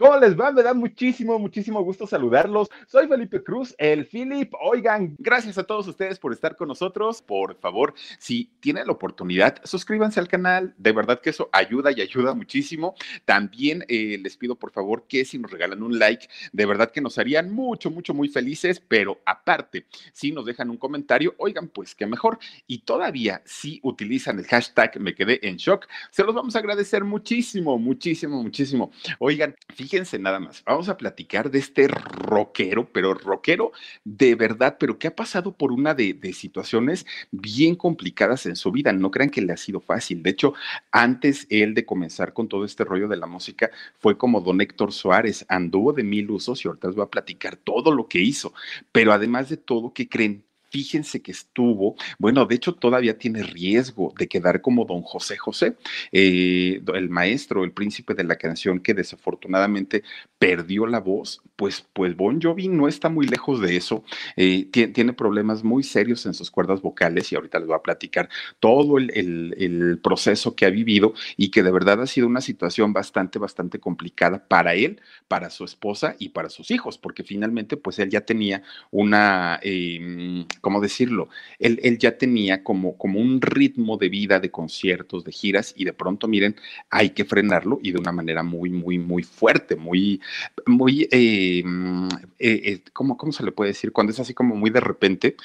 ¿Cómo les va? Me da muchísimo, muchísimo gusto saludarlos. Soy Felipe Cruz, el Philip. Oigan, gracias a todos ustedes por estar con nosotros. Por favor, si tienen la oportunidad, suscríbanse al canal. De verdad que eso ayuda y ayuda muchísimo. También eh, les pido por favor que si nos regalan un like, de verdad que nos harían mucho, mucho, muy felices. Pero aparte, si nos dejan un comentario, oigan, pues qué mejor. Y todavía, si utilizan el hashtag me quedé en shock, se los vamos a agradecer muchísimo, muchísimo, muchísimo. Oigan, fíjense fíjense nada más, vamos a platicar de este rockero, pero rockero de verdad, pero que ha pasado por una de, situaciones bien complicadas en su vida. No crean que le ha sido fácil. De hecho, antes él de comenzar con todo este rollo de la música, fue como don Héctor Suárez, anduvo de mil usos y ahorita les voy a platicar todo lo que hizo. Pero además de todo, ¿qué creen? Fíjense que estuvo, bueno, de hecho todavía tiene riesgo de quedar como don José José, eh, el maestro, el príncipe de la canción que desafortunadamente perdió la voz, pues, pues Bon Jovi no está muy lejos de eso, eh, tiene, problemas muy serios en sus cuerdas vocales y ahorita les voy a platicar todo el, proceso que ha vivido y que de verdad ha sido una situación bastante, bastante complicada para él, para su esposa y para sus hijos, porque finalmente pues él ya tenía una... Eh, ¿cómo decirlo? Él, él, ya tenía como, como un ritmo de vida, de conciertos, de giras, y de pronto, miren, hay que frenarlo y de una manera muy, muy, muy fuerte, muy, muy, eh, mm, eh, eh, ¿cómo, ¿cómo se le puede decir? Cuando es así como muy de repente,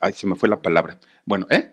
ay, se me fue la palabra. Bueno, ¿eh?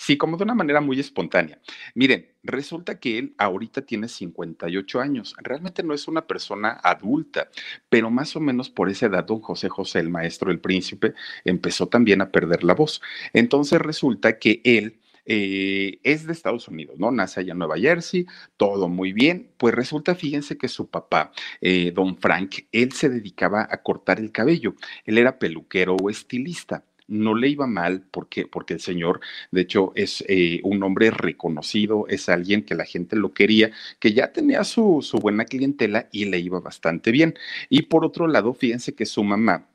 Sí, como de una manera muy espontánea. Miren, resulta que él ahorita tiene 58 años. Realmente no es una persona adulta, pero más o menos por esa edad, don José José, el maestro, el príncipe, empezó también a perder la voz. Entonces resulta que él... Eh, es de Estados Unidos, ¿no? Nace allá en Nueva Jersey, todo muy bien. Pues resulta, fíjense que su papá, eh, don Frank, él se dedicaba a cortar el cabello. Él era peluquero o estilista no le iba mal porque, porque el señor, de hecho, es eh, un hombre reconocido, es alguien que la gente lo quería, que ya tenía su, su buena clientela y le iba bastante bien. Y por otro lado, fíjense que su mamá,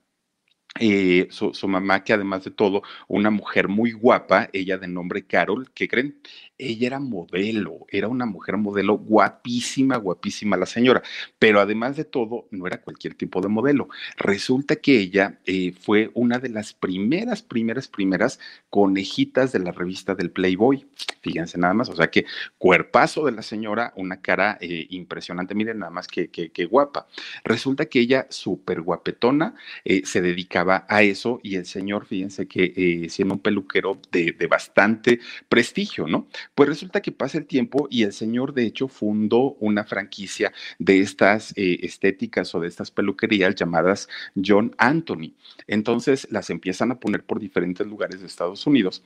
eh, su, mamá, que además de todo, una mujer muy guapa, ella de nombre Carol, ¿qué creen? ella era modelo, era una mujer modelo guapísima, guapísima la señora, pero además de todo, no era cualquier tipo de modelo. Resulta que ella eh, fue una de las primeras, primeras, primeras conejitas de la revista del Playboy. Fíjense nada más, o sea que cuerpazo de la señora, una cara eh, impresionante, miren nada más que, que, guapa. Resulta que ella, súper guapetona, se dedicaba a eso y el señor, fíjense que siendo un peluquero de, de bastante prestigio, ¿no? Pues resulta que pasa el tiempo y el señor, de hecho, fundó una franquicia de estas eh, estéticas o de estas peluquerías llamadas John Anthony. Entonces las empiezan a poner por diferentes lugares de Estados Unidos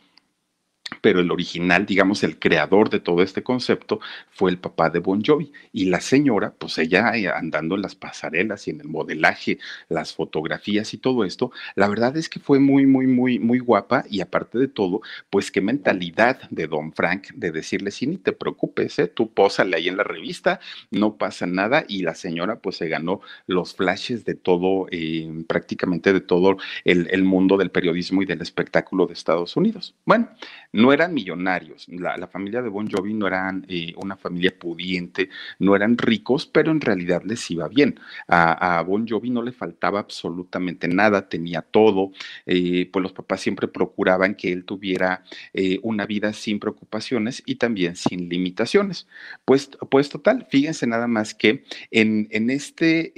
pero el original, digamos, el creador de todo este concepto fue el papá de Bon Jovi. Y la señora, pues ella eh, andando en las pasarelas y en el modelaje, las fotografías y todo esto, la verdad es que fue muy, muy, muy, muy guapa y aparte de todo, pues qué mentalidad de Don Frank de decirle, sí, ni te preocupes, ¿eh? tú pósale ahí en la revista, no pasa nada. Y la señora pues se ganó los flashes de todo, eh, prácticamente de todo el, el mundo del periodismo y del espectáculo de Estados Unidos. Bueno, no eran millonarios, la, familia de Bon Jovi no eran eh, una familia pudiente, no eran ricos, pero en realidad les iba bien. A, Bon Jovi no le faltaba absolutamente nada, tenía todo, eh, pues los papás siempre procuraban que él tuviera eh, una vida sin preocupaciones y también sin limitaciones. Pues, pues total, fíjense nada más que en, en este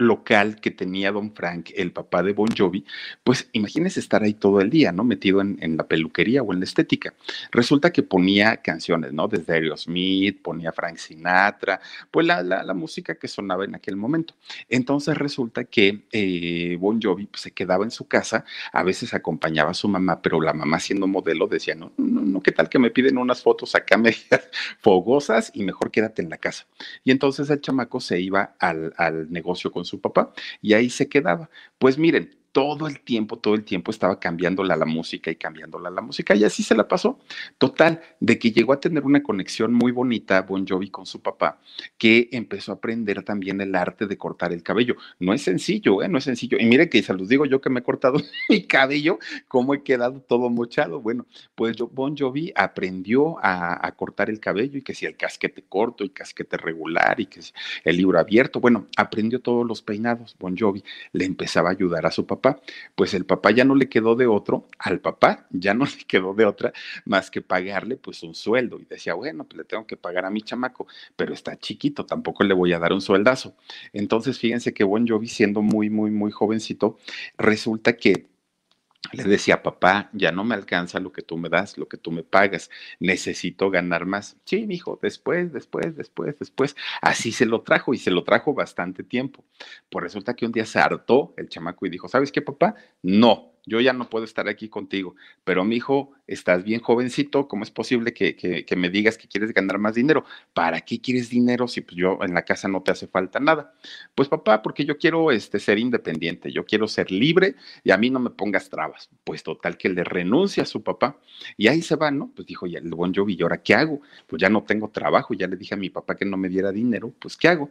local que tenía don Frank, el papá de Bon Jovi, pues imagínense estar ahí todo el día, ¿no? Metido en, la peluquería o en la estética. Resulta que ponía canciones, ¿no? Desde Aerosmith, ponía Frank Sinatra, pues la, música que sonaba en aquel momento. Entonces resulta que eh, Bon Jovi pues, se quedaba en su casa, a veces acompañaba a su mamá, pero la mamá siendo modelo decía, no, no, no, ¿qué tal que me piden unas fotos acá medias fogosas y mejor quédate en la casa? Y entonces el chamaco se iba al, al negocio con su papá y ahí se quedaba. Pues miren, todo el tiempo, todo el tiempo estaba cambiándola la música y cambiándola la música y así se la pasó. Total, de que llegó a tener una conexión muy bonita Bon Jovi con su papá, que empezó a aprender también el arte de cortar el cabello. No es sencillo, ¿eh? No es sencillo. Y mire que se los digo yo que me he cortado mi cabello, cómo he quedado todo mochado. Bueno, pues yo, Bon Jovi aprendió a, a cortar el cabello y que si el casquete corto, el casquete regular y que el libro abierto, bueno, aprendió todos los peinados. Bon Jovi le empezaba a ayudar a su papá pues el papá ya no le quedó de otro, al papá ya no le quedó de otra más que pagarle pues un sueldo. Y decía, bueno, pues le tengo que pagar a mi chamaco, pero está chiquito, tampoco le voy a dar un sueldazo. Entonces, fíjense que Bon Jovi, siendo muy, muy, muy jovencito, resulta que le decía, papá, ya no me alcanza lo que tú me das, lo que tú me pagas, necesito ganar más. Sí, hijo, después, después, después, después. Así se lo trajo y se lo trajo bastante tiempo. Pues resulta que un día se hartó el chamaco y dijo, ¿sabes qué, papá? No, yo ya no puedo estar aquí contigo, pero mi hijo, estás bien jovencito, ¿cómo es posible que, me digas que quieres ganar más dinero? ¿Para qué quieres dinero si pues, yo en la casa no te hace falta nada? Pues papá, porque yo quiero este, ser independiente, yo quiero ser libre y a mí no me pongas trabas. Pues total que le renuncia a su papá y ahí se va, ¿no? Pues dijo, ya el buen Jovi, ¿y ahora qué hago? Pues ya no tengo trabajo, ya le dije a mi papá que no me diera dinero, pues ¿qué hago?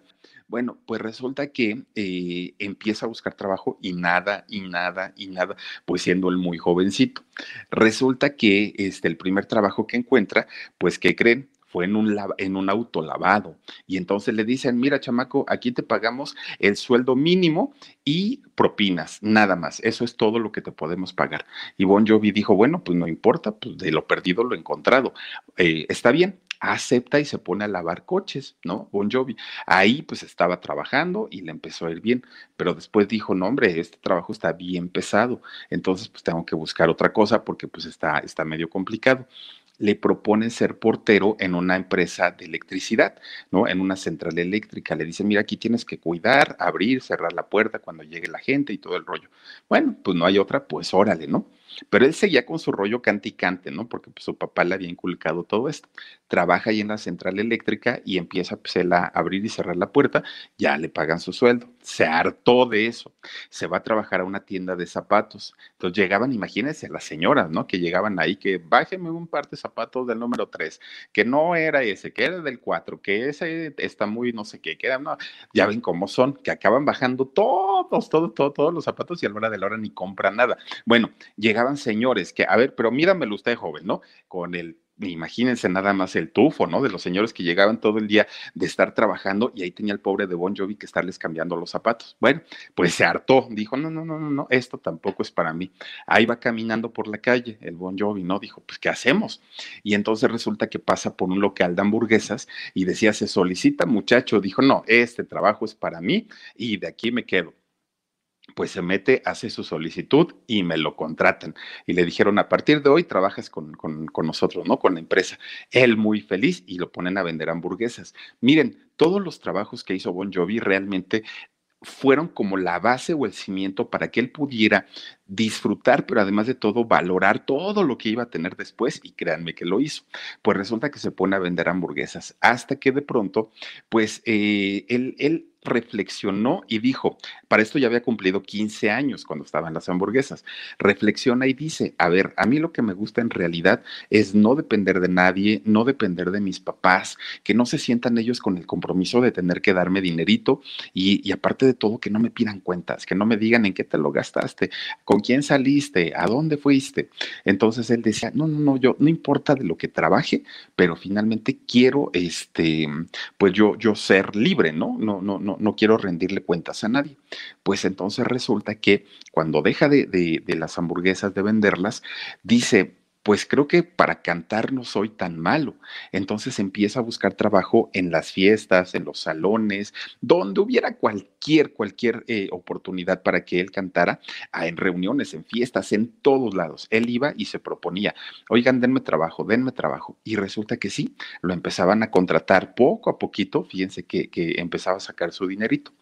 Bueno, pues resulta que eh, empieza a buscar trabajo y nada, y nada, y nada, pues siendo él muy jovencito. Resulta que este, el primer trabajo que encuentra, pues, ¿qué creen? fue en un, en un auto lavado. Y entonces le dicen, mira, chamaco, aquí te pagamos el sueldo mínimo y propinas, nada más. Eso es todo lo que te podemos pagar. Y Bon Jovi dijo, bueno, pues no importa, pues de lo perdido lo encontrado. Eh, está bien, acepta y se pone a lavar coches, ¿no? Bon Jovi. Ahí pues estaba trabajando y le empezó a ir bien, pero después dijo, no hombre, este trabajo está bien pesado, entonces pues tengo que buscar otra cosa porque pues está, está medio complicado le proponen ser portero en una empresa de electricidad, ¿no? En una central eléctrica. Le dicen, mira, aquí tienes que cuidar, abrir, cerrar la puerta cuando llegue la gente y todo el rollo. Bueno, pues no hay otra, pues órale, ¿no? Pero él seguía con su rollo canticante, ¿no? Porque pues, su papá le había inculcado todo esto. Trabaja ahí en la central eléctrica y empieza pues, él a abrir y cerrar la puerta, ya le pagan su sueldo. Se hartó de eso. Se va a trabajar a una tienda de zapatos. Entonces llegaban, imagínense, las señoras, ¿no? Que llegaban ahí, que bájeme un par de zapatos del número 3, que no era ese, que era del 4, que ese está muy no sé qué, que era, no, ya ven cómo son, que acaban bajando todos, todos, todos, todos los zapatos y a la hora de la hora ni compran nada. Bueno, llegaban señores que, a ver, pero míramelo usted joven, ¿no? Con el imagínense nada más el tufo, ¿no? De los señores que llegaban todo el día de estar trabajando y ahí tenía el pobre de Bon Jovi que estarles cambiando los zapatos. Bueno, pues se hartó, dijo, no, no, no, no, no, esto tampoco es para mí. Ahí va caminando por la calle el Bon Jovi, ¿no? Dijo, pues, ¿qué hacemos? Y entonces resulta que pasa por un local de hamburguesas y decía, se solicita muchacho, dijo, no, este trabajo es para mí y de aquí me quedo pues se mete, hace su solicitud y me lo contratan. Y le dijeron, a partir de hoy trabajas con, nosotros, ¿no? Con la empresa. Él muy feliz y lo ponen a vender hamburguesas. Miren, todos los trabajos que hizo Bon Jovi realmente fueron como la base o el cimiento para que él pudiera disfrutar, pero además de todo, valorar todo lo que iba a tener después y créanme que lo hizo. Pues resulta que se pone a vender hamburguesas hasta que de pronto, pues eh, él, él reflexionó y dijo, para esto ya había cumplido 15 años cuando estaban las hamburguesas, reflexiona y dice, a ver, a mí lo que me gusta en realidad es no depender de nadie, no depender de mis papás, que no se sientan ellos con el compromiso de tener que darme dinerito y, y aparte de todo, que no me pidan cuentas, que no me digan en qué te lo gastaste, con quién saliste, a dónde fuiste. Entonces él decía, no, no, no, yo no importa de lo que trabaje, pero finalmente quiero, este, pues yo, yo ser libre, ¿no? No, no, no, no quiero rendirle cuentas a nadie. Pues entonces resulta que cuando deja de, las hamburguesas de venderlas, dice, pues creo que para cantar no soy tan malo. Entonces empieza a buscar trabajo en las fiestas, en los salones, donde hubiera cualquier, cualquier eh, oportunidad para que él cantara, ah, en reuniones, en fiestas, en todos lados. Él iba y se proponía, oigan, denme trabajo, denme trabajo. Y resulta que sí, lo empezaban a contratar poco a poquito, fíjense que, que empezaba a sacar su dinerito.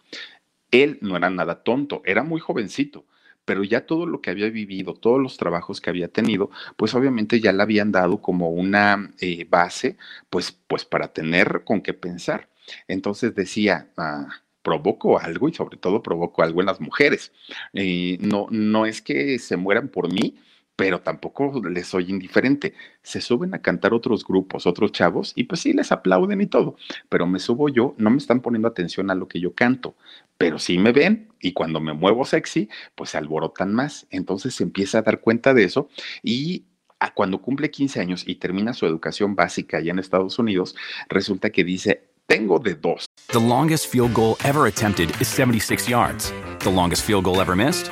Él no era nada tonto, era muy jovencito pero ya todo lo que había vivido, todos los trabajos que había tenido, pues obviamente ya le habían dado como una eh, base, pues, pues para tener con qué pensar. Entonces decía, ah, provoco algo y sobre todo provoco algo en las mujeres. Eh, no, no es que se mueran por mí, pero tampoco les soy indiferente. Se suben a cantar otros grupos, otros chavos, y pues sí, les aplauden y todo, pero me subo yo, no me están poniendo atención a lo que yo canto, pero sí me ven y cuando me muevo sexy, pues se alborotan más. Entonces se empieza a dar cuenta de eso y a cuando cumple 15 años y termina su educación básica allá en Estados Unidos, resulta que dice, tengo de dos. The longest field goal ever attempted is 76 yards. The longest field goal ever missed?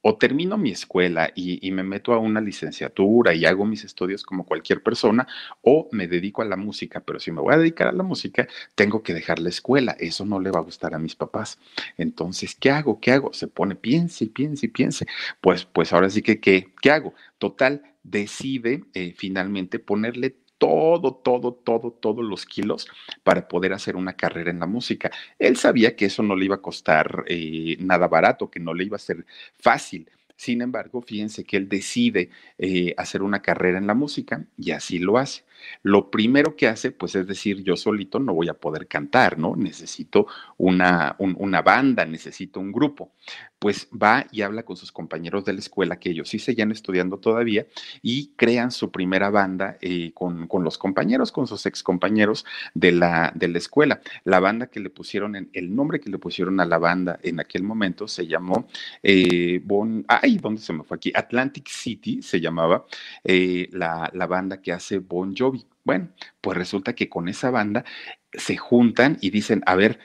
O termino mi escuela y, me meto a una licenciatura y hago mis estudios como cualquier persona, o me dedico a la música, pero si me voy a dedicar a la música, tengo que dejar la escuela. Eso no le va a gustar a mis papás. Entonces, ¿qué hago? ¿Qué hago? Se pone, piense y piense y piense. Pues, pues ahora sí que, ¿qué, qué hago? Total, decide eh, finalmente ponerle todo, todo, todo, todos los kilos para poder hacer una carrera en la música. Él sabía que eso no le iba a costar eh, nada barato, que no le iba a ser fácil. Sin embargo, fíjense que él decide eh, hacer una carrera en la música y así lo hace. Lo primero que hace, pues es decir, yo solito no voy a poder cantar, ¿no? Necesito una, un, una banda, necesito un grupo. Pues va y habla con sus compañeros de la escuela, que ellos sí seguían estudiando todavía, y crean su primera banda eh, con, con, los compañeros, con sus ex compañeros de la, de la escuela. La banda que le pusieron, en, el nombre que le pusieron a la banda en aquel momento se llamó eh, Bon, ay, ¿dónde se me fue aquí? Atlantic City se llamaba eh, la, la banda que hace Bon Jovi bueno, pues resulta que con esa banda se juntan y dicen, a ver,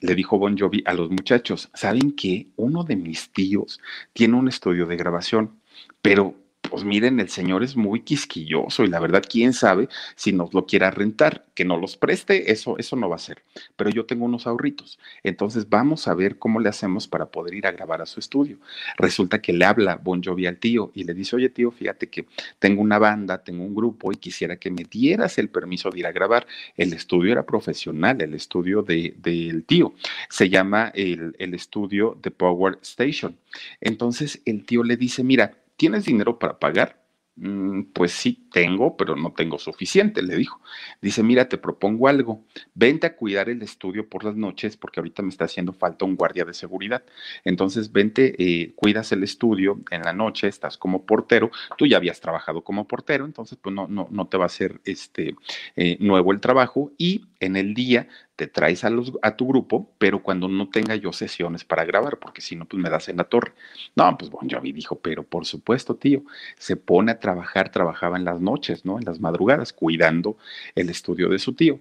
le dijo Bon Jovi a los muchachos, ¿saben qué? Uno de mis tíos tiene un estudio de grabación, pero pues miren, el señor es muy quisquilloso y la verdad, quién sabe si nos lo quiera rentar, que no los preste, eso, eso no va a ser. Pero yo tengo unos ahorritos. Entonces vamos a ver cómo le hacemos para poder ir a grabar a su estudio. Resulta que le habla Bon Jovi al tío y le dice, oye tío, fíjate que tengo una banda, tengo un grupo y quisiera que me dieras el permiso de ir a grabar. El estudio era profesional, el estudio del de, tío. Se llama el, el estudio The Power Station. Entonces el tío le dice, mira, ¿tienes dinero para pagar? Mm, pues sí, tengo, pero no tengo suficiente, le dijo. Dice, mira, te propongo algo, vente a cuidar el estudio por las noches porque ahorita me está haciendo falta un guardia de seguridad. Entonces, vente, eh, cuidas el estudio en la noche, estás como portero, tú ya habías trabajado como portero, entonces pues no, no, no te va a ser este, eh, nuevo el trabajo y en el día te traes a, los, a tu grupo, pero cuando no tenga yo sesiones para grabar, porque si no, pues me das en la torre. No, pues Bon Jovi dijo, pero por supuesto, tío, se pone a trabajar, trabajaba en las noches, ¿no? En las madrugadas, cuidando el estudio de su tío.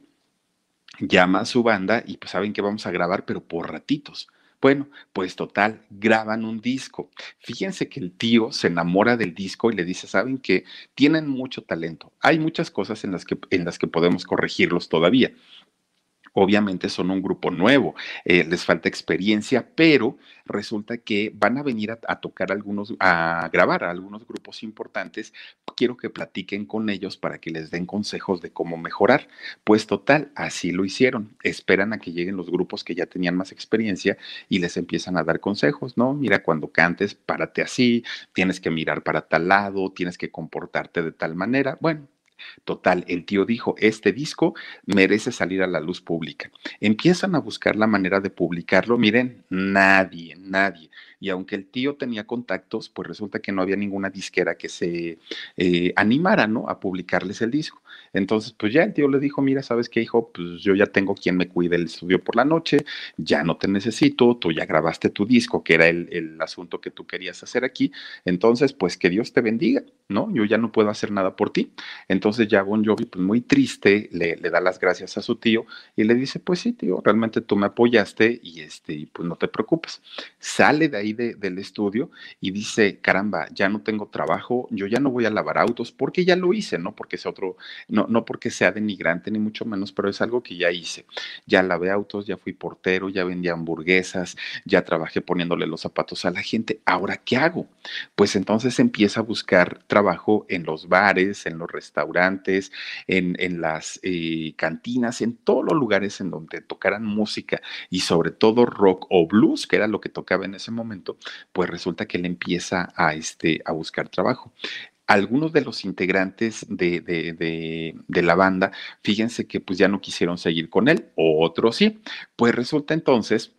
Llama a su banda y pues saben que vamos a grabar, pero por ratitos. Bueno, pues total, graban un disco. Fíjense que el tío se enamora del disco y le dice, saben que tienen mucho talento. Hay muchas cosas en las que, en las que podemos corregirlos todavía obviamente son un grupo nuevo, eh, les falta experiencia, pero resulta que van a venir a, a, tocar algunos, a grabar a algunos grupos importantes. Quiero que platiquen con ellos para que les den consejos de cómo mejorar. Pues total, así lo hicieron. Esperan a que lleguen los grupos que ya tenían más experiencia y les empiezan a dar consejos, ¿no? Mira, cuando cantes, párate así, tienes que mirar para tal lado, tienes que comportarte de tal manera. Bueno, Total, el tío dijo, este disco merece salir a la luz pública. Empiezan a buscar la manera de publicarlo. Miren, nadie, nadie. Y aunque el tío tenía contactos, pues resulta que no había ninguna disquera que se eh, animara, ¿no? A publicarles el disco. Entonces, pues ya el tío le dijo, mira, ¿sabes qué, hijo? Pues yo ya tengo quien me cuide el estudio por la noche, ya no te necesito, tú ya grabaste tu disco, que era el, el asunto que tú querías hacer aquí. Entonces, pues que Dios te bendiga, ¿no? Yo ya no puedo hacer nada por ti. Entonces ya Bon Jovi, pues muy triste, le, le da las gracias a su tío y le dice, pues sí, tío, realmente tú me apoyaste y este, pues no te preocupes. Sale de ahí del estudio y dice, caramba, ya no tengo trabajo, yo ya no voy a lavar autos porque ya lo hice, no porque sea otro, no, no porque sea denigrante ni mucho menos, pero es algo que ya hice. Ya lavé autos, ya fui portero, ya vendía hamburguesas, ya trabajé poniéndole los zapatos a la gente. Ahora, ¿qué hago? Pues entonces empieza a buscar trabajo en los bares, en los restaurantes, en, en las eh, cantinas, en todos los lugares en donde tocaran música y sobre todo rock o blues, que era lo que tocaba en ese momento pues resulta que él empieza a, este, a buscar trabajo algunos de los integrantes de, de, de, de, la banda, fíjense que pues ya no quisieron seguir con él, otros sí. Pues resulta entonces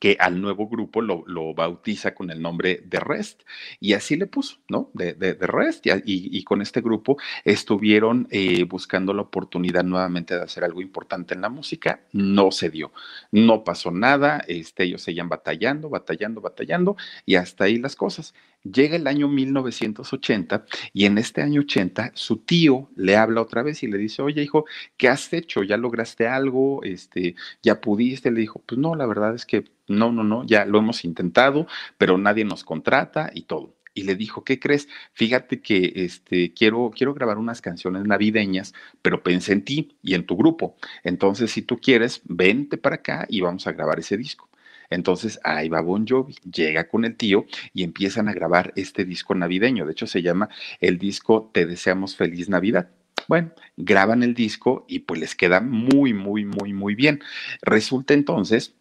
que al nuevo grupo lo, lo, bautiza con el nombre de Rest. Y así le puso, ¿no? De, de, de Rest. Y, y, con este grupo estuvieron eh, buscando la oportunidad nuevamente de hacer algo importante en la música. No se dio. No pasó nada. Este, ellos seguían batallando, batallando, batallando. Y hasta ahí las cosas. Llega el año 1980 y en este año 80 su tío le habla otra vez y le dice, oye hijo, ¿qué has hecho? ¿Ya lograste algo? Este, ¿Ya pudiste? Le dijo, pues no, la verdad es que no, no, no, ya lo hemos intentado, pero nadie nos contrata y todo y le dijo, ¿qué crees? Fíjate que este, quiero, quiero grabar unas canciones navideñas, pero pensé en ti y en tu grupo. Entonces, si tú quieres, vente para acá y vamos a grabar ese disco. Entonces ahí va Bon Jovi, llega con el tío y empiezan a grabar este disco navideño. De hecho, se llama el disco Te deseamos feliz Navidad. Bueno, graban el disco y pues les queda muy, muy, muy, muy bien. Resulta entonces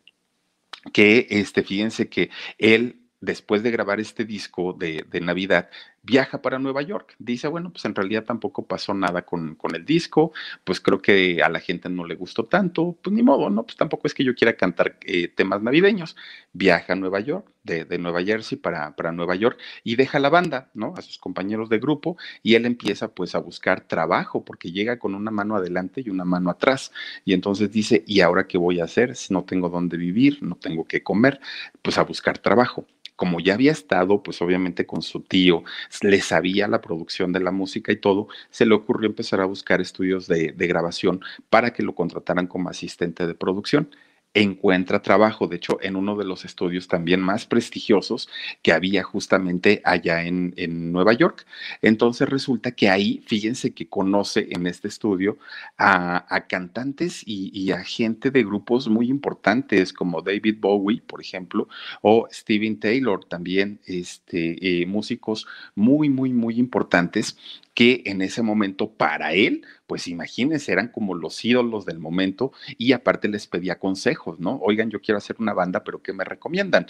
que, este, fíjense que él después de grabar este disco de, de, Navidad, viaja para Nueva York. Dice, bueno, pues en realidad tampoco pasó nada con, con, el disco, pues creo que a la gente no le gustó tanto, pues ni modo, ¿no? Pues tampoco es que yo quiera cantar eh, temas navideños. Viaja a Nueva York, de, de, Nueva Jersey para, para Nueva York y deja la banda, ¿no? A sus compañeros de grupo y él empieza pues a buscar trabajo porque llega con una mano adelante y una mano atrás. Y entonces dice, ¿y ahora qué voy a hacer si no tengo dónde vivir, no tengo qué comer? Pues a buscar trabajo como ya había estado, pues obviamente con su tío, le sabía la producción de la música y todo, se le ocurrió empezar a buscar estudios de, grabación para que lo contrataran como asistente de producción encuentra trabajo, de hecho, en uno de los estudios también más prestigiosos que había justamente allá en, en, Nueva York. Entonces resulta que ahí, fíjense que conoce en este estudio a, a cantantes y, y, a gente de grupos muy importantes como David Bowie, por ejemplo, o Steven Taylor, también este, eh, músicos muy, muy, muy importantes que en ese momento para él, pues imagínense, eran como los ídolos del momento y aparte les pedía consejos, ¿no? Oigan, yo quiero hacer una banda, pero ¿qué me recomiendan?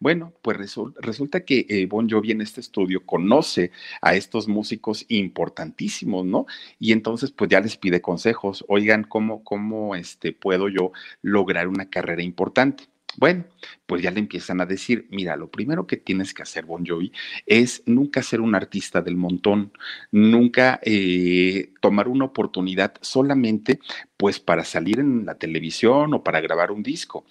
Bueno, pues resu resulta que eh, Bon Jovi en este estudio conoce a estos músicos importantísimos, ¿no? Y entonces pues ya les pide consejos, oigan, ¿cómo, cómo este, puedo yo lograr una carrera importante? Bueno, pues ya le empiezan a decir, mira, lo primero que tienes que hacer, Bon Jovi, es nunca ser un artista del montón, nunca eh, tomar una oportunidad solamente pues para salir en la televisión o para grabar un disco.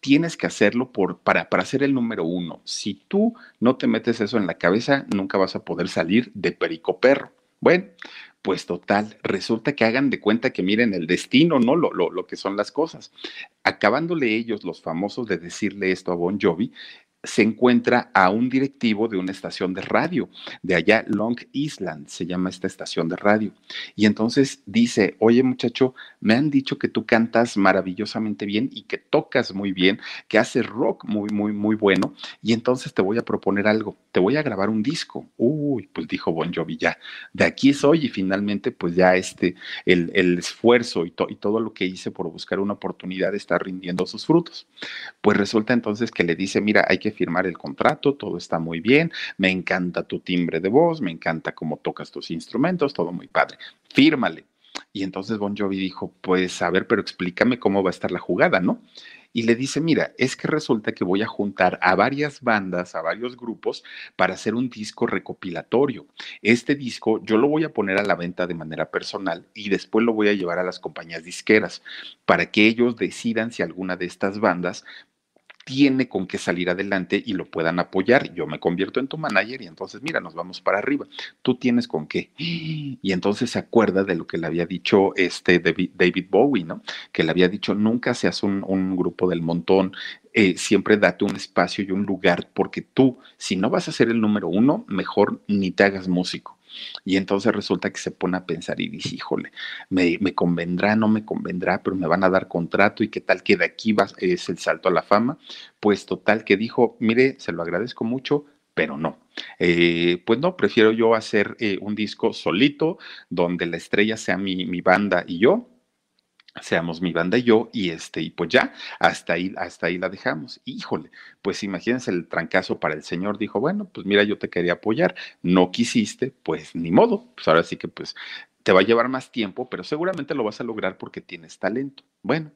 Tienes que hacerlo por, para, para ser el número uno. Si tú no te metes eso en la cabeza, nunca vas a poder salir de perico perro. Bueno, pues total, resulta que hagan de cuenta que miren el destino, ¿no? Lo, lo, lo que son las cosas. Acabándole ellos, los famosos, de decirle esto a Bon Jovi, se encuentra a un directivo de una estación de radio, de allá Long Island, se llama esta estación de radio. Y entonces dice, oye muchacho, me han dicho que tú cantas maravillosamente bien y que tocas muy bien, que haces rock muy, muy, muy bueno. Y entonces te voy a proponer algo, te voy a grabar un disco. Uy, pues dijo Bon Jovi, ya, de aquí soy y finalmente pues ya este, el, el esfuerzo y, y todo lo que hice por buscar una oportunidad está rindiendo sus frutos. Pues resulta entonces que le dice, mira, hay que firmar el contrato, todo está muy bien, me encanta tu timbre de voz, me encanta cómo tocas tus instrumentos, todo muy padre, fírmale. Y entonces Bon Jovi dijo, pues a ver, pero explícame cómo va a estar la jugada, ¿no? Y le dice, mira, es que resulta que voy a juntar a varias bandas, a varios grupos, para hacer un disco recopilatorio. Este disco yo lo voy a poner a la venta de manera personal y después lo voy a llevar a las compañías disqueras para que ellos decidan si alguna de estas bandas tiene con qué salir adelante y lo puedan apoyar. Yo me convierto en tu manager y entonces, mira, nos vamos para arriba. Tú tienes con qué. Y entonces se acuerda de lo que le había dicho este David, Bowie, ¿no? Que le había dicho, nunca seas un, un grupo del montón, eh, siempre date un espacio y un lugar, porque tú, si no vas a ser el número uno, mejor ni te hagas músico. Y entonces resulta que se pone a pensar y dice, híjole, me, convendrá, no me convendrá, pero me van a dar contrato y qué tal que de aquí es el salto a la fama. Pues total que dijo, mire, se lo agradezco mucho, pero no. Eh, pues no, prefiero yo hacer eh, un disco solito, donde la estrella sea mi banda y yo, seamos mi banda y yo, y este, y pues ya, hasta ahí, hasta ahí la dejamos. Híjole, pues imagínense el trancazo para el señor, dijo, bueno, pues mira, yo te quería apoyar, no quisiste, pues ni modo, pues ahora sí que pues te va a llevar más tiempo, pero seguramente lo vas a lograr porque tienes talento. Bueno,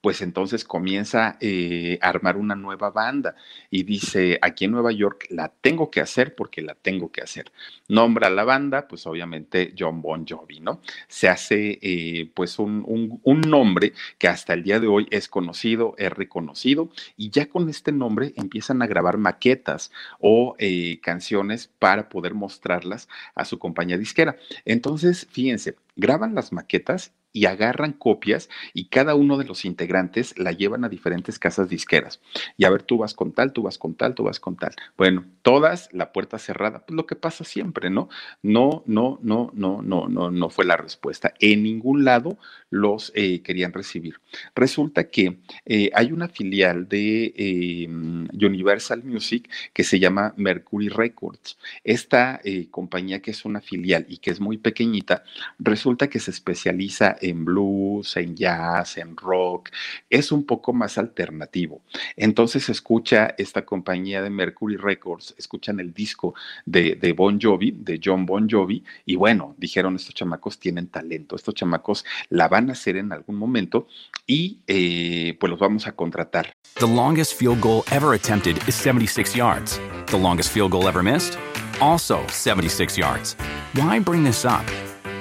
pues entonces comienza eh, a armar una nueva banda y dice, aquí en Nueva York la tengo que hacer porque la tengo que hacer. Nombra la banda, pues obviamente John Bon Jovi, ¿no? Se hace eh, pues un, un, nombre que hasta el día de hoy es conocido, es reconocido y ya con este nombre empiezan a grabar maquetas o eh, canciones para poder mostrarlas a su compañía disquera. Entonces, fíjense, graban las maquetas y agarran copias y cada uno de los integrantes la llevan a diferentes casas disqueras. Y a ver, tú vas con tal, tú vas con tal, tú vas con tal. Bueno, todas la puerta cerrada, pues lo que pasa siempre, ¿no? No, no, no, no, no, no, no fue la respuesta. En ningún lado los eh, querían recibir. Resulta que eh, hay una filial de em, Universal Music que se llama Mercury Records. Esta eh, compañía que es una filial y que es muy pequeñita, resulta que se especializa en blues, en jazz, en rock, es un poco más alternativo. Entonces escucha esta compañía de Mercury Records, escuchan el disco de, de Bon Jovi, de John Bon Jovi, y bueno, dijeron, estos chamacos tienen talento, estos chamacos la van a hacer en algún momento y eh, pues los vamos a contratar. The longest field goal ever attempted is 76 yards. The longest field goal ever missed? Also 76 yards. Why bring this up?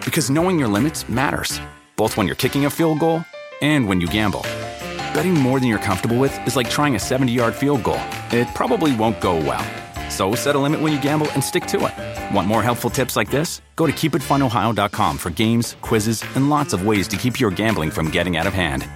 Because knowing your limits matters both when you're kicking a field goal and when you gamble. Betting more than you're comfortable with is like trying a 70 yard field goal. It probably won't go well. So set a limit when you gamble and stick to it. Want more helpful tips like this? Go to keepitfunohio.com for games, quizzes, and lots of ways to keep your gambling from getting out of hand.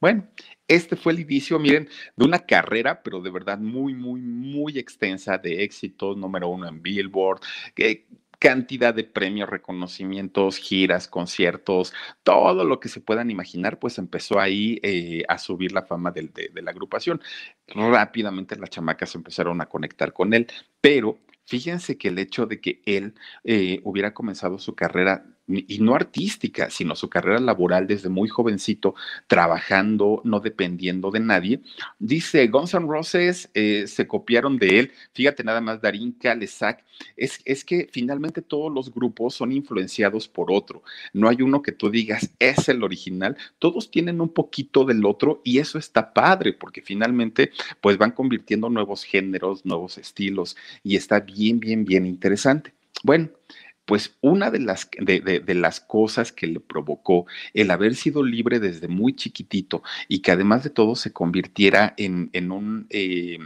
Bueno, este fue el inicio, miren, de una carrera, pero de verdad muy, muy, muy extensa de éxitos, número uno en Billboard, que cantidad de premios, reconocimientos, giras, conciertos, todo lo que se puedan imaginar, pues empezó ahí eh, a subir la fama de, de la agrupación. Rápidamente las chamacas empezaron a conectar con él, pero Fíjense que el hecho de que él eh, hubiera comenzado su carrera y no artística, sino su carrera laboral desde muy jovencito, trabajando, no dependiendo de nadie. Dice, Guns N' Roses eh, se copiaron de él. Fíjate nada más, Darín Kalesak. Es, es que finalmente todos los grupos son influenciados por otro. No hay uno que tú digas, es el original. Todos tienen un poquito del otro y eso está padre porque finalmente pues van convirtiendo nuevos géneros, nuevos estilos y está bien, bien, bien interesante. Bueno, pues una de las, de, las cosas que le provocó el haber sido libre desde muy chiquitito y que además de todo se convirtiera en, un, eh,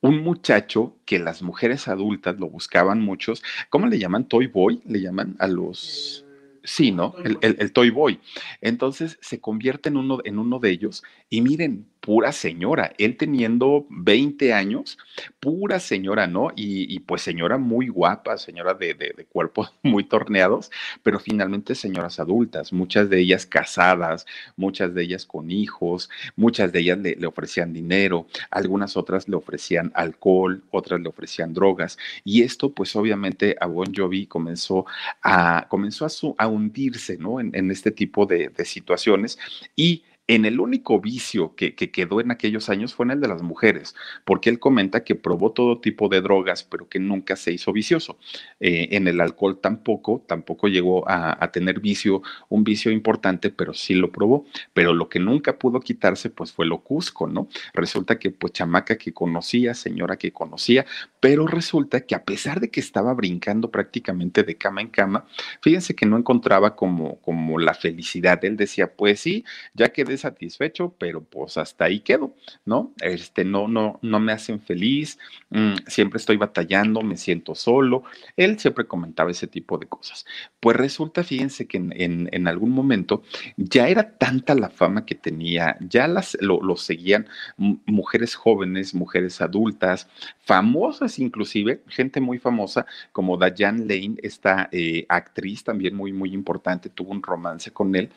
un muchacho que las mujeres adultas lo buscaban muchos, ¿cómo le llaman? Toy Boy, le llaman a los Sí, ¿no? El, el, Toy Boy. Entonces se convierte en uno, en uno de ellos y miren, pura señora, él teniendo 20 años, pura señora, ¿no? Y, pues señora muy guapa, señora de, de, cuerpos muy torneados, pero finalmente señoras adultas, muchas de ellas casadas, muchas de ellas con hijos, muchas de ellas le, ofrecían dinero, algunas otras le ofrecían alcohol, otras le ofrecían drogas, y esto pues obviamente a Bon Jovi comenzó a, comenzó a, su, a hundirse, ¿no? En, en este tipo de, de situaciones y en el único vicio que, quedó en aquellos años fue en el de las mujeres, porque él comenta que probó todo tipo de drogas, pero que nunca se hizo vicioso. Eh, en el alcohol tampoco, tampoco llegó a, tener vicio, un vicio importante, pero sí lo probó. Pero lo que nunca pudo quitarse, pues fue lo cusco, ¿no? Resulta que, pues, chamaca que conocía, señora que conocía, pero resulta que a pesar de que estaba brincando prácticamente de cama en cama, fíjense que no encontraba como, como la felicidad. Él decía, pues sí, ya quedé satisfecho, pero pues hasta ahí quedo, ¿no? Este, no, no, no me hacen feliz, mm, siempre estoy batallando, me siento solo. Él siempre comentaba ese tipo de cosas. Pues resulta, fíjense que en, en, algún momento ya era tanta la fama que tenía, ya las, lo, lo seguían mujeres jóvenes, mujeres adultas, famosas inclusive, gente muy famosa como Diane Lane, esta eh, actriz también muy, muy importante, tuvo un romance con él.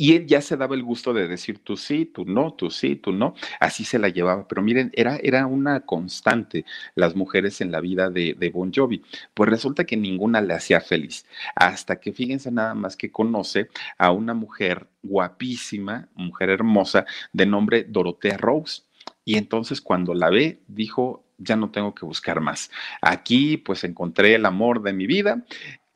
Y él ya se daba el gusto de decir tú sí, tú no, tú sí, tú no. Así se la llevaba. Pero miren, era, era una constante las mujeres en la vida de, de Bon Jovi. Pues resulta que ninguna le hacía feliz. Hasta que fíjense nada más que conoce a una mujer guapísima, mujer hermosa, de nombre Dorotea Rose. Y entonces cuando la ve, dijo, ya no tengo que buscar más. Aquí pues encontré el amor de mi vida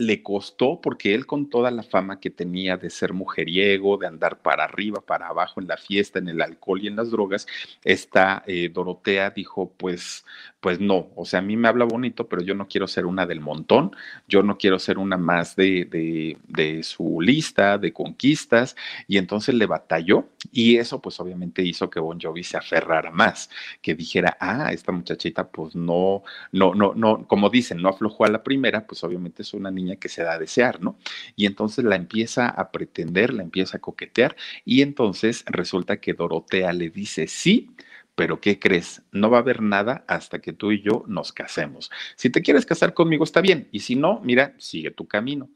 le costó porque él con toda la fama que tenía de ser mujeriego, de andar para arriba, para abajo en la fiesta, en el alcohol y en las drogas, esta eh, Dorotea dijo, pues, pues no, o sea, a mí me habla bonito, pero yo no quiero ser una del montón, yo no quiero ser una más de, de, de su lista de conquistas, y entonces le batalló, y eso pues obviamente hizo que Bon Jovi se aferrara más, que dijera, ah, esta muchachita pues no, no, no, no, como dicen, no aflojó a la primera, pues obviamente es una niña que se da a desear, ¿no? Y entonces la empieza a pretender, la empieza a coquetear y entonces resulta que Dorotea le dice sí, pero ¿qué crees? No va a haber nada hasta que tú y yo nos casemos. Si te quieres casar conmigo está bien y si no, mira, sigue tu camino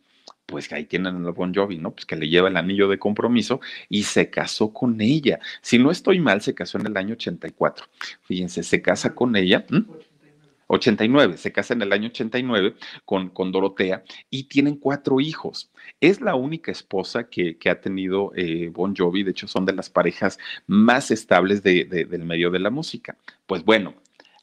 pues ahí tienen a Bon Jovi, ¿no? Pues que le lleva el anillo de compromiso y se casó con ella. Si no estoy mal, se casó en el año 84. Fíjense, se casa con ella. 89, se casa en el año 89 con, con Dorotea y tienen cuatro hijos. Es la única esposa que, que ha tenido eh, Bon Jovi, de hecho son de las parejas más estables de, del medio de la música. Pues bueno,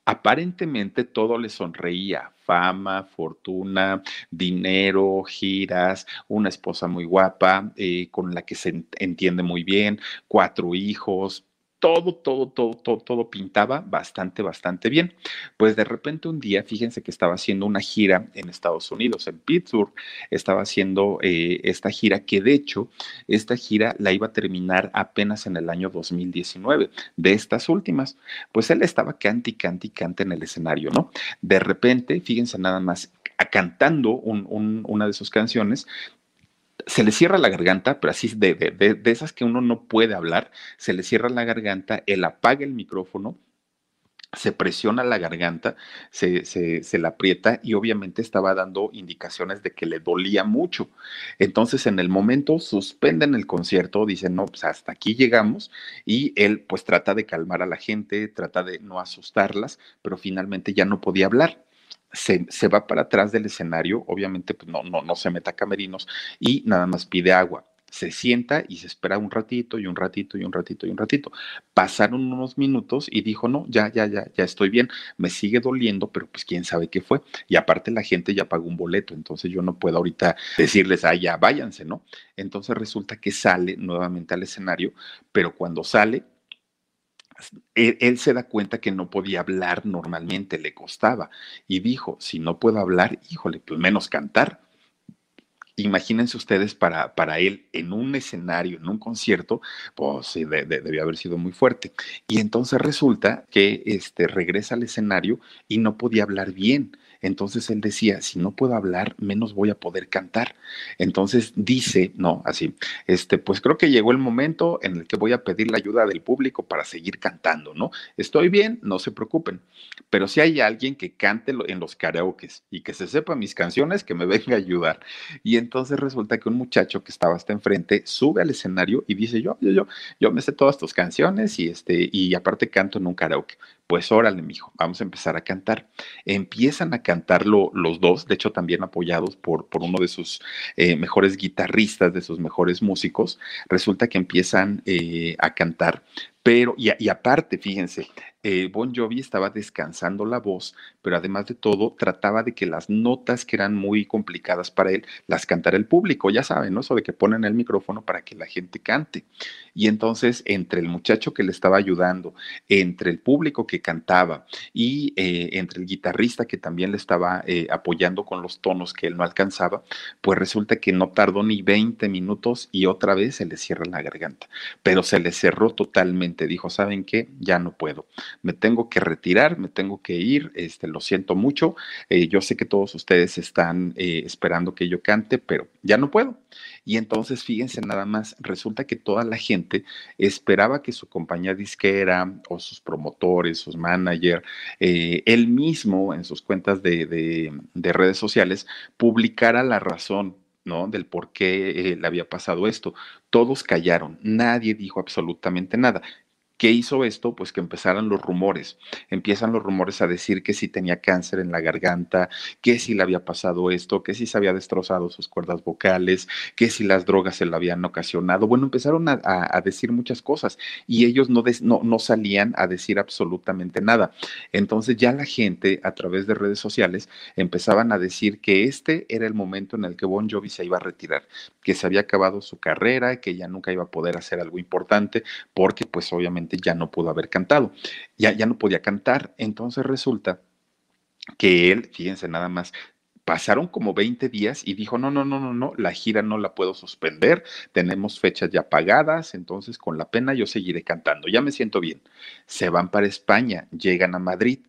aparentemente todo le sonreía, fama, fortuna, dinero, giras, una esposa muy guapa, eh, con la que se entiende muy bien, cuatro hijos, todo, todo, todo, todo, todo pintaba bastante, bastante bien. Pues de repente un día, fíjense que estaba haciendo una gira en Estados Unidos, en Pittsburgh, estaba haciendo eh, esta gira que de hecho, esta gira la iba a terminar apenas en el año 2019, de estas últimas. Pues él estaba cante y cante en el escenario, ¿no? De repente, fíjense nada más, cantando una de sus canciones, se le cierra la garganta, pero así de, de, de, esas que uno no puede hablar, se le cierra la garganta, él apaga el micrófono, se presiona la garganta, se, se, se, la aprieta y obviamente estaba dando indicaciones de que le dolía mucho. Entonces en el momento suspenden el concierto, dicen, no, pues hasta aquí llegamos y él pues trata de calmar a la gente, trata de no asustarlas, pero finalmente ya no podía hablar se, va para atrás del escenario, obviamente pues no, no, no se meta a camerinos y nada más pide agua. Se sienta y se espera un ratito y un ratito y un ratito y un ratito. Pasaron unos minutos y dijo, no, ya, ya, ya, ya estoy bien, me sigue doliendo, pero pues quién sabe qué fue. Y aparte la gente ya pagó un boleto, entonces yo no puedo ahorita decirles, ah, ya váyanse, ¿no? Entonces resulta que sale nuevamente al escenario, pero cuando sale, él, se da cuenta que no podía hablar normalmente, le costaba. Y dijo, si no puedo hablar, híjole, pues menos cantar. Imagínense ustedes para, para él en un escenario, en un concierto, pues sí, debió haber sido muy fuerte. Y entonces resulta que este, regresa al escenario y no podía hablar bien Entonces él decía, si no puedo hablar, menos voy a poder cantar. Entonces dice, no, así, este, pues creo que llegó el momento en el que voy a pedir la ayuda del público para seguir cantando, ¿no? Estoy bien, no se preocupen, pero si hay alguien que cante en los karaokes y que se sepa mis canciones, que me venga a ayudar. Y entonces resulta que un muchacho que estaba hasta enfrente sube al escenario y dice, yo, yo, yo, yo me sé todas tus canciones y este, y aparte canto en un karaoke. Pues órale, mijo, vamos a empezar a cantar. Empiezan a cantarlo los dos, de hecho también apoyados por, por uno de sus eh, mejores guitarristas, de sus mejores músicos. Resulta que empiezan eh, a cantar pero, y, aparte, fíjense, eh, Bon Jovi estaba descansando la voz, pero además de todo, trataba de que las notas que eran muy complicadas para él, las cantara el público, ya saben, ¿no? Eso de que ponen el micrófono para que la gente cante. Y entonces, entre el muchacho que le estaba ayudando, entre el público que cantaba y eh, entre el guitarrista que también le estaba eh, apoyando con los tonos que él no alcanzaba, pues resulta que no tardó ni 20 minutos y otra vez se le cierra la garganta, pero se le cerró totalmente. Dijo, ¿saben qué? Ya no puedo. Me tengo que retirar, me tengo que ir, este, lo siento mucho. Eh, yo sé que todos ustedes están esperando que yo cante, pero ya no puedo. Y entonces, fíjense nada más, resulta que toda la gente esperaba que su compañía disquera o sus promotores, sus managers, eh, él mismo en sus cuentas de, redes sociales publicara la razón ¿no? Del por qué eh, le había pasado esto. Todos callaron, nadie dijo absolutamente nada. ¿Qué hizo esto? Pues que empezaran los rumores. Empiezan los rumores a decir que si tenía cáncer en la garganta, que si le había pasado esto, que si se había destrozado sus cuerdas vocales, que si las drogas se lo habían ocasionado. Bueno, empezaron a, decir muchas cosas y ellos no, no, no salían a decir absolutamente nada. Entonces ya la gente a través de redes sociales empezaban a decir que este era el momento en el que Bon Jovi se iba a retirar, que se había acabado su carrera, que ya nunca iba a poder hacer algo importante, porque pues obviamente ya no pudo haber cantado, ya, ya no podía cantar. Entonces resulta que él, fíjense nada más, pasaron como 20 días y dijo, no, no, no, no, no, la gira no la puedo suspender, tenemos fechas ya pagadas, entonces con la pena yo seguiré cantando, ya me siento bien. Se van para España, llegan a Madrid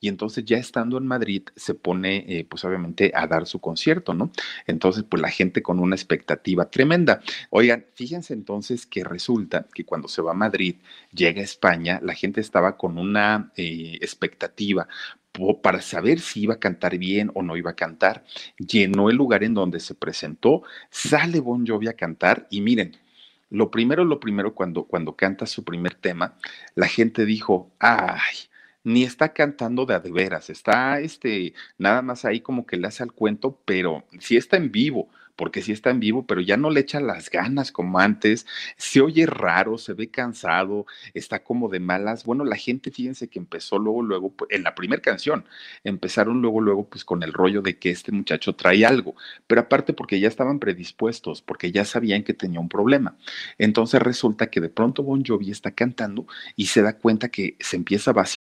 y entonces ya estando en Madrid se pone, eh, pues obviamente, a dar su concierto, ¿no? Entonces, pues la gente con una expectativa tremenda. Oigan, fíjense entonces que resulta que cuando se va a Madrid, llega a España, la gente estaba con una eh, expectativa para saber si iba a cantar bien o no iba a cantar. Llenó el lugar en donde se presentó, sale Bon Jovi a cantar y miren, lo primero, lo primero, cuando, cuando canta su primer tema, la gente dijo, ay, ni está cantando de a de veras, está este, nada más ahí como que le hace al cuento, pero sí está en vivo porque sí está en vivo, pero ya no le echa las ganas como antes, se oye raro, se ve cansado, está como de malas. Bueno, la gente, fíjense que empezó luego, luego, pues, en la primera canción, empezaron luego, luego, pues con el rollo de que este muchacho trae algo, pero aparte porque ya estaban predispuestos, porque ya sabían que tenía un problema. Entonces resulta que de pronto Bon Jovi está cantando y se da cuenta que se empieza a vaciar.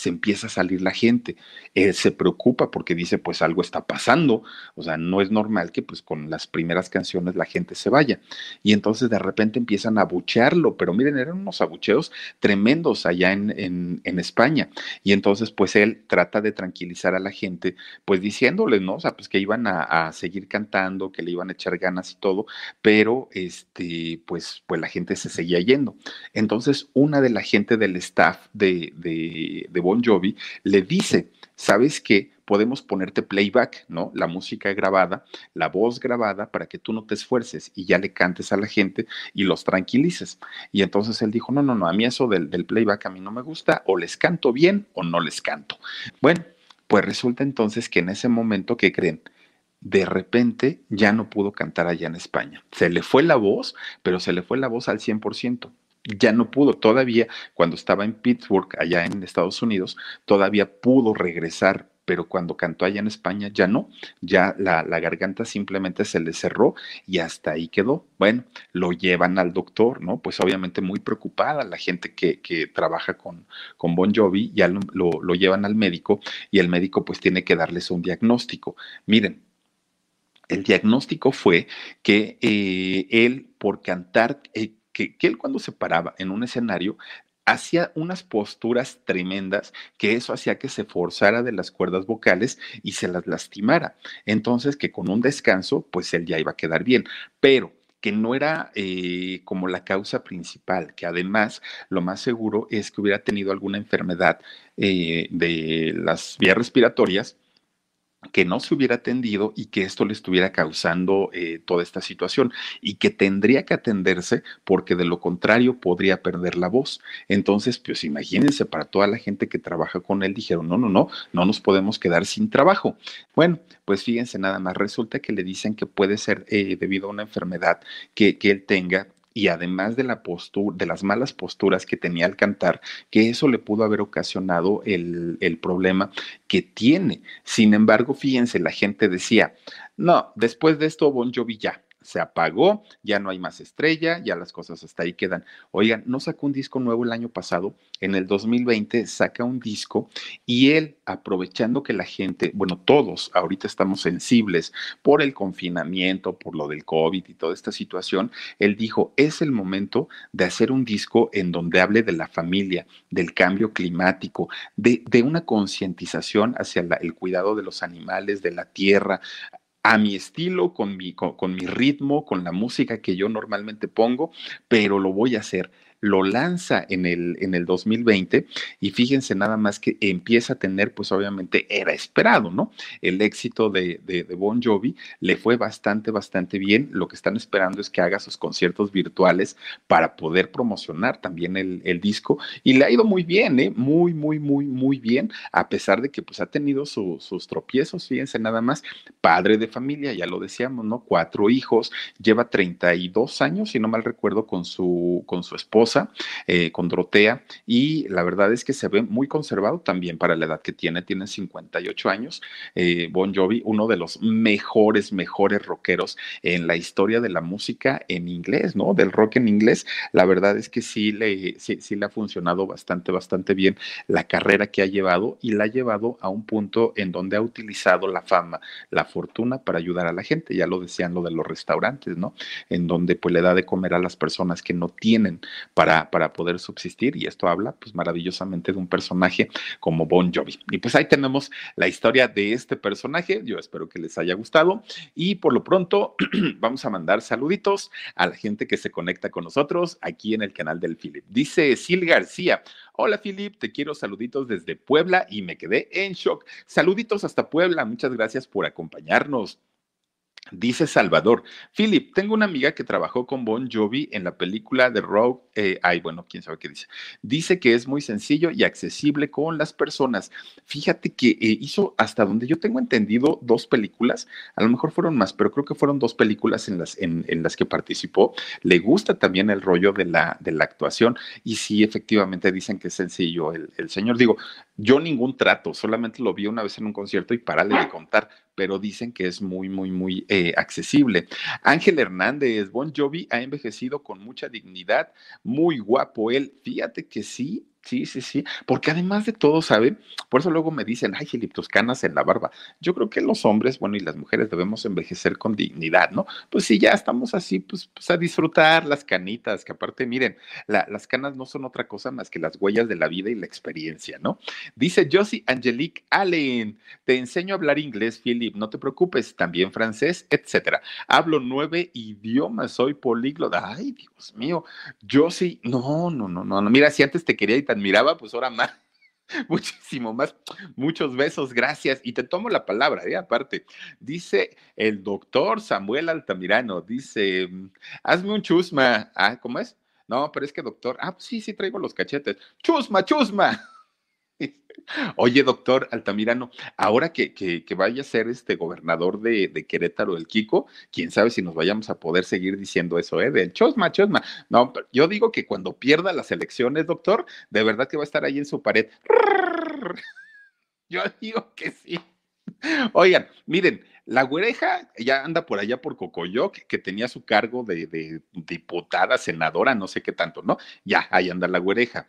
se empieza a salir la gente. Él se preocupa porque dice, pues algo está pasando, o sea, no es normal que pues con las primeras canciones la gente se vaya. Y entonces de repente empiezan a abuchearlo, pero miren, eran unos abucheos tremendos allá en, en, España. Y entonces pues él trata de tranquilizar a la gente, pues diciéndoles, ¿no? O sea, pues que iban a, seguir cantando, que le iban a echar ganas y todo, pero este, pues, pues la gente se seguía yendo. Entonces una de la gente del staff de, de, de Bon Jovi, le dice, ¿sabes qué? Podemos ponerte playback, ¿no? La música grabada, la voz grabada, para que tú no te esfuerces y ya le cantes a la gente y los tranquilices. Y entonces él dijo, no, no, no, a mí eso del, del playback a mí no me gusta, o les canto bien o no les canto. Bueno, pues resulta entonces que en ese momento, ¿qué creen? de repente ya no pudo cantar allá en España. Se le fue la voz, pero se le fue la voz al 100%. Ya no pudo. Todavía cuando estaba en Pittsburgh, allá en Estados Unidos, todavía pudo regresar pero cuando cantó allá en España ya no, ya la, garganta simplemente se le cerró y hasta ahí quedó. Bueno, lo llevan al doctor, ¿no? Pues obviamente muy preocupada la gente que, trabaja con, con Bon Jovi, ya lo, lo, llevan al médico y el médico pues tiene que darles un diagnóstico. Miren, el diagnóstico fue que eh, él, por cantar, eh, que, él cuando se paraba en un escenario hacía unas posturas tremendas que eso hacía que se forzara de las cuerdas vocales y se las lastimara. Entonces, que con un descanso, pues él ya iba a quedar bien. Pero que no era eh, como la causa principal, que además lo más seguro es que hubiera tenido alguna enfermedad eh, de las vías respiratorias que no se hubiera atendido y que esto le estuviera causando eh, toda esta situación y que tendría que atenderse porque de lo contrario podría perder la voz. Entonces, pues imagínense, para toda la gente que trabaja con él dijeron, no, no, no, no nos podemos quedar sin trabajo. Bueno, pues fíjense nada más, resulta que le dicen que puede ser eh, debido a una enfermedad que, que él tenga y además de la postura, de las malas posturas que tenía al cantar, que eso le pudo haber ocasionado el, el problema que tiene. Sin embargo, fíjense, la gente decía, no, después de esto Bon Jovi ya, se apagó, ya no hay más estrella, ya las cosas hasta ahí quedan. Oigan, no sacó un disco nuevo el año pasado, en el 2020 saca un disco y él, aprovechando que la gente, bueno, todos ahorita estamos sensibles por el confinamiento, por lo del COVID y toda esta situación, él dijo, es el momento de hacer un disco en donde hable de la familia, del cambio climático, de, de una concientización hacia el cuidado de los animales, de la tierra, a mi estilo, con mi, con, mi ritmo, con la música que yo normalmente pongo, pero lo voy a hacer lo lanza en el, en el 2020 y fíjense nada más que empieza a tener, pues obviamente era esperado, ¿no? El éxito de, de, Bon Jovi le fue bastante, bastante bien. Lo que están esperando es que haga sus conciertos virtuales para poder promocionar también el, el disco y le ha ido muy bien, ¿eh? Muy, muy, muy, muy bien, a pesar de que pues ha tenido sus tropiezos, fíjense nada más, padre de familia, ya lo decíamos, ¿no? Cuatro hijos, lleva 32 años, si no mal recuerdo, con su, con su esposa eh, con Dorotea, y la verdad es que se ve muy conservado también para la edad que tiene, tiene 58 años. Eh, bon Jovi, uno de los mejores, mejores rockeros en la historia de la música en inglés, ¿no? Del rock en inglés. La verdad es que sí le, sí, sí le ha funcionado bastante, bastante bien la carrera que ha llevado y la ha llevado a un punto en donde ha utilizado la fama, la fortuna para ayudar a la gente. Ya lo decían lo de los restaurantes, ¿no? En donde pues le da de comer a las personas que no tienen para, poder subsistir y esto habla pues maravillosamente de un personaje como Bon Jovi. Y pues ahí tenemos la historia de este personaje, yo espero que les haya gustado y por lo pronto vamos a mandar saluditos a la gente que se conecta con nosotros aquí en el canal del Philip. Dice Sil García, Hola Philip, te quiero saluditos desde Puebla y me quedé en shock. Saluditos hasta Puebla, muchas gracias por acompañarnos. Dice Salvador, Philip, tengo una amiga que trabajó con Bon Jovi en la película de Rogue. Eh, ay, bueno, quién sabe qué dice. Dice que es muy sencillo y accesible con las personas. Fíjate que eh, hizo, hasta donde yo tengo entendido, dos películas. A lo mejor fueron más, pero creo que fueron dos películas en las, en, las que participó. Le gusta también el rollo de la, de la actuación. Y sí, efectivamente dicen que es sencillo el, el señor. Digo, yo ningún trato, solamente lo vi una vez en un concierto y parale de contar, pero dicen que es muy, muy, muy eh, accesible. Ángel Hernández, Bon Jovi ha envejecido con mucha dignidad, muy guapo él. Fíjate que sí, Sí, sí, sí, porque además de todo, ¿saben? Por eso luego me dicen, ay, Filip, tus canas en la barba. Yo creo que los hombres, bueno, y las mujeres debemos envejecer con dignidad, ¿no? Pues si ya estamos así, pues, pues a disfrutar las canitas, que aparte, miren, las canas no son otra cosa más que las huellas de la vida y la experiencia, ¿no? Dice Josie Angelique Allen, te enseño a hablar inglés, Philip, no te preocupes, también francés, etcétera. Hablo nueve idiomas, soy políglota. Ay, Dios mío, Josie, no, no, no, no, no, mira, si antes te quería admiraba, pues ahora más, muchísimo más. Muchos besos, gracias. Y te tomo la palabra, ¿eh? aparte. Dice el doctor Samuel Altamirano, dice, hazme un chusma. Ah, ¿cómo es? No, pero es que doctor, ah, sí, sí traigo los cachetes. Chusma, chusma. Oye, doctor Altamirano, ahora que, que, vaya a ser este gobernador de, de, Querétaro, el Kiko, quién sabe si nos vayamos a poder seguir diciendo eso, ¿eh? Del chosma, chosma. No, yo digo que cuando pierda las elecciones, doctor, de verdad que va a estar ahí en su pared. Yo digo que sí. Oigan, miren, la güereja ya anda por allá por Cocoyoc, que tenía su cargo de, de, diputada, senadora, no sé qué tanto, ¿no? Ya, ahí anda la güereja.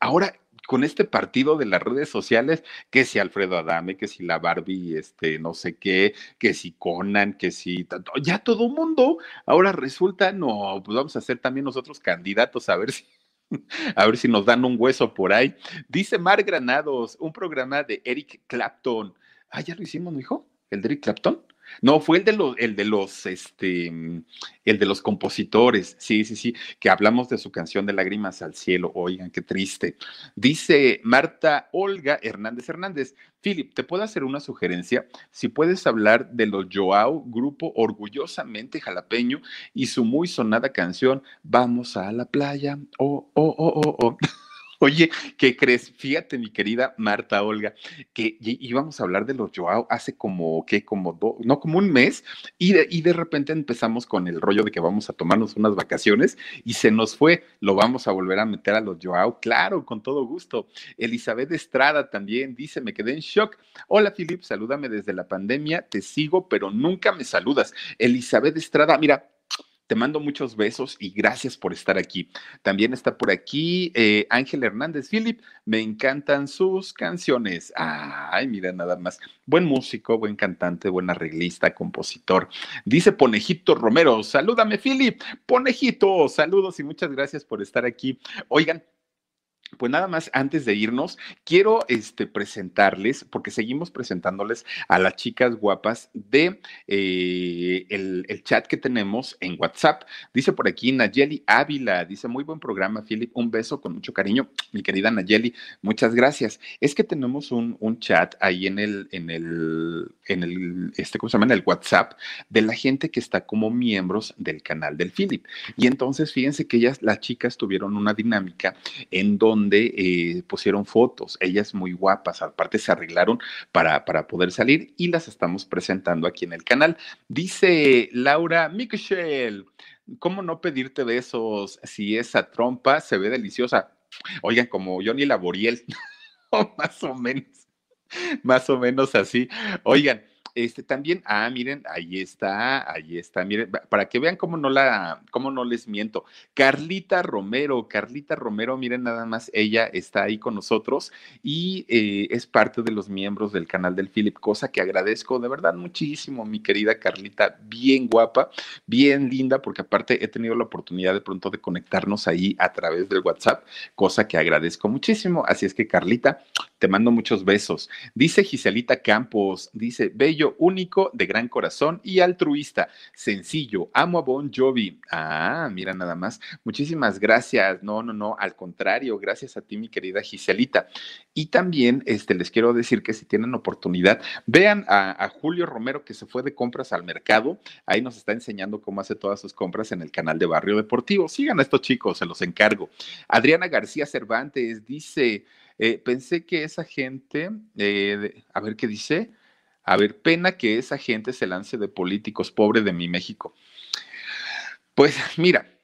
Ahora, con este partido de las redes sociales, que si Alfredo Adame, que si la Barbie, este, no sé qué, que si Conan, que si ya todo mundo, ahora resulta, no, pues vamos a ser también nosotros candidatos a ver si a ver si nos dan un hueso por ahí. Dice Mar Granados, un programa de Eric Clapton. Ah, ya lo hicimos, ¿no, hijo? ¿El de Eric Clapton? No, fue el de los, el de los, este, el de los compositores, sí, sí, sí, que hablamos de su canción de Lágrimas al Cielo. Oigan, qué triste. Dice Marta Olga Hernández Hernández, Philip, ¿te puedo hacer una sugerencia? Si puedes hablar de los Joao, grupo orgullosamente jalapeño, y su muy sonada canción, Vamos a la playa, oh, oh, oh, oh, oh. Oye, ¿qué crees? Fíjate, mi querida Marta Olga, que íbamos a hablar de los Joao hace como, ¿qué? Como, do, no, como un mes, y de, y de repente empezamos con el rollo de que vamos a tomarnos unas vacaciones y se nos fue. Lo vamos a volver a meter a los Joao, claro, con todo gusto. Elizabeth Estrada también dice, me quedé en shock. Hola, Filip, salúdame desde la pandemia, te sigo, pero nunca me saludas. Elizabeth Estrada, mira, te mando muchos besos y gracias por estar aquí. También está por aquí eh, Ángel Hernández Philip. Me encantan sus canciones. Ay, mira, nada más. Buen músico, buen cantante, buen arreglista, compositor. Dice Ponejito Romero. Salúdame, Philip. Ponejito, saludos y muchas gracias por estar aquí. Oigan, pues nada más, antes de irnos, quiero este, presentarles, porque seguimos presentándoles a las chicas guapas de eh, el, chat que tenemos en WhatsApp. Dice por aquí Nayeli Ávila, dice muy buen programa, Philip, un beso con mucho cariño, mi querida Nayeli, muchas gracias. Es que tenemos un, un chat ahí en el, en el, en el, este, ¿cómo se llama? En el WhatsApp de la gente que está como miembros del canal del Philip. Y entonces, fíjense que ellas, las chicas, tuvieron una dinámica en donde donde eh, pusieron fotos, ellas muy guapas, aparte se arreglaron para, para poder salir y las estamos presentando aquí en el canal. Dice Laura Michelle, ¿cómo no pedirte besos si esa trompa se ve deliciosa? Oigan, como Johnny Laboriel, más o menos, más o menos así. Oigan, este también, ah, miren, ahí está, ahí está, miren, para que vean cómo no la, cómo no les miento. Carlita Romero, Carlita Romero, miren nada más, ella está ahí con nosotros y eh, es parte de los miembros del canal del Philip, cosa que agradezco de verdad muchísimo, mi querida Carlita, bien guapa, bien linda, porque aparte he tenido la oportunidad de pronto de conectarnos ahí a través del WhatsApp, cosa que agradezco muchísimo. Así es que, Carlita, te mando muchos besos. Dice Giselita Campos, dice, bello único, de gran corazón y altruista. Sencillo, amo a Bon Jovi. Ah, mira nada más. Muchísimas gracias. No, no, no, al contrario, gracias a ti, mi querida Giselita. Y también este, les quiero decir que si tienen oportunidad, vean a, Julio Romero que se fue de compras al mercado. Ahí nos está enseñando cómo hace todas sus compras en el canal de Barrio Deportivo. Sigan a estos chicos, se los encargo. Adriana García Cervantes dice, eh, pensé que esa gente, eh, a ver qué dice, a ver, pena que esa gente se lance de políticos, pobre de mi México. Pues mira,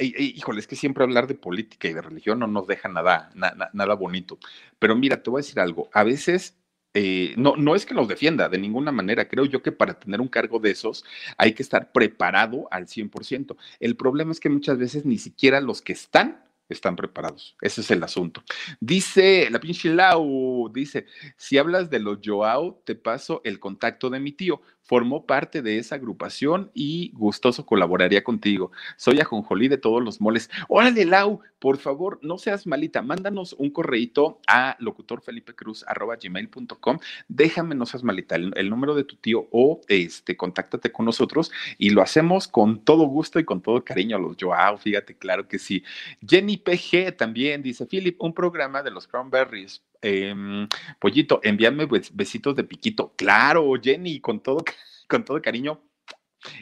híjole, es que siempre hablar de política y de religión no nos deja nada, nada bonito. Pero mira, te voy a decir algo, a veces eh, no, no es que los defienda de ninguna manera. Creo yo que para tener un cargo de esos hay que estar preparado al 100%. El problema es que muchas veces ni siquiera los que están están preparados. Ese es el asunto. Dice la pinche Lau, dice, si hablas de los Joao, te paso el contacto de mi tío formó parte de esa agrupación y gustoso colaboraría contigo. Soy ajonjolí de todos los moles. Órale, Lau, por favor, no seas malita, mándanos un correíto a locutorfelipecruz.gmail.com. Déjame, no seas malita, el, número de tu tío o este, contáctate con nosotros y lo hacemos con todo gusto y con todo cariño a los Joao, fíjate, claro que sí. Jenny PG también dice, Philip, un programa de los Cranberries Em, pollito, envíame besitos de piquito. Claro, Jenny, con todo, con todo cariño.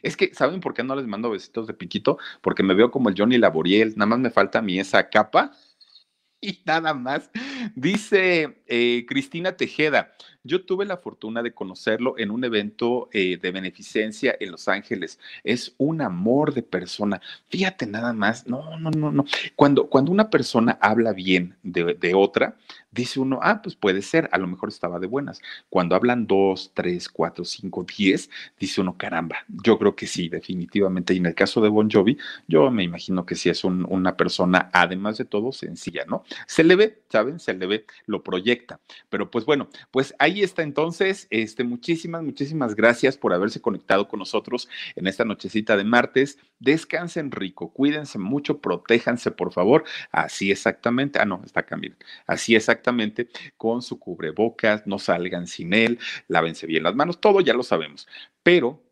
Es que, ¿saben por qué no les mando besitos de piquito? Porque me veo como el Johnny Laboriel, nada más me falta a mí esa capa y nada más. Dice eh, Cristina Tejeda, yo tuve la fortuna de conocerlo en un evento eh, de beneficencia en Los Ángeles. Es un amor de persona. Fíjate nada más, no, no, no, no. Cuando, cuando una persona habla bien de, de otra, dice uno, ah, pues puede ser, a lo mejor estaba de buenas. Cuando hablan dos, tres, cuatro, cinco, diez, dice uno, caramba, yo creo que sí, definitivamente. Y en el caso de Bon Jovi, yo me imagino que sí es una persona, además de todo, sencilla, ¿no? Se le ve, ¿saben? Se le ve, lo proyecta. Pero pues bueno, pues ahí está entonces. Este, muchísimas, muchísimas gracias por haberse conectado con nosotros en esta nochecita de martes. Descansen rico, cuídense mucho, protéjanse, por favor. Así exactamente. Ah, no, está miren. Así exactamente, con su cubrebocas, no salgan sin él, lávense bien las manos, todo ya lo sabemos. Pero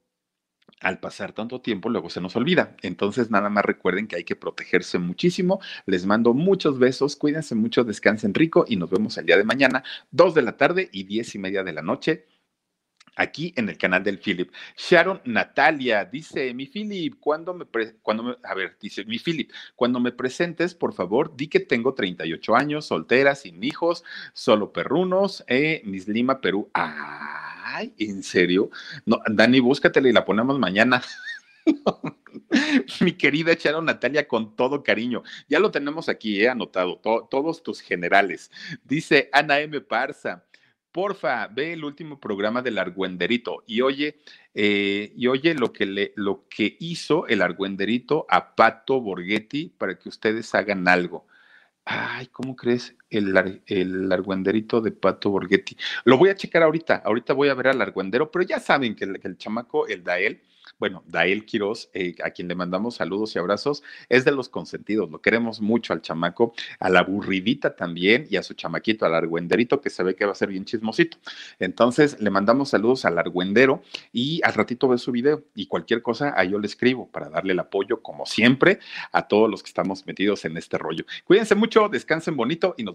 al pasar tanto tiempo, luego se nos olvida. Entonces, nada más recuerden que hay que protegerse muchísimo. Les mando muchos besos, cuídense mucho, descansen rico y nos vemos el día de mañana, dos de la tarde y diez y media de la noche aquí en el canal del Philip. Sharon Natalia dice, mi Philip, cuando me, cuando me, a ver, dice, mi Philip, cuando me presentes, por favor, di que tengo 38 años, soltera, sin hijos, solo perrunos, eh, Miss Lima, Perú. Ay, ¿en serio? No, Dani, búscatela y la ponemos mañana. Mi querida Sharon Natalia, con todo cariño. Ya lo tenemos aquí, he anotado, todos tus generales. Dice Ana M. Parza, porfa, ve el último programa del Argüenderito y oye, eh, y oye lo que, le, lo que hizo el Argüenderito a Pato Borghetti para que ustedes hagan algo. Ay, ¿cómo crees? El, el argüenderito de Pato Borghetti. Lo voy a checar ahorita. Ahorita voy a ver al argüendero, pero ya saben que el, chamaco, el Dael, bueno, Dael Quiroz, eh, a quien le mandamos saludos y abrazos, es de los consentidos, lo queremos mucho al chamaco, a la burridita también y a su chamaquito, al argüenderito, que se ve que va a ser bien chismosito. Entonces, le mandamos saludos al argüendero y al ratito ve su video y cualquier cosa, ahí yo le escribo para darle el apoyo, como siempre, a todos los que estamos metidos en este rollo. Cuídense mucho, descansen bonito y nos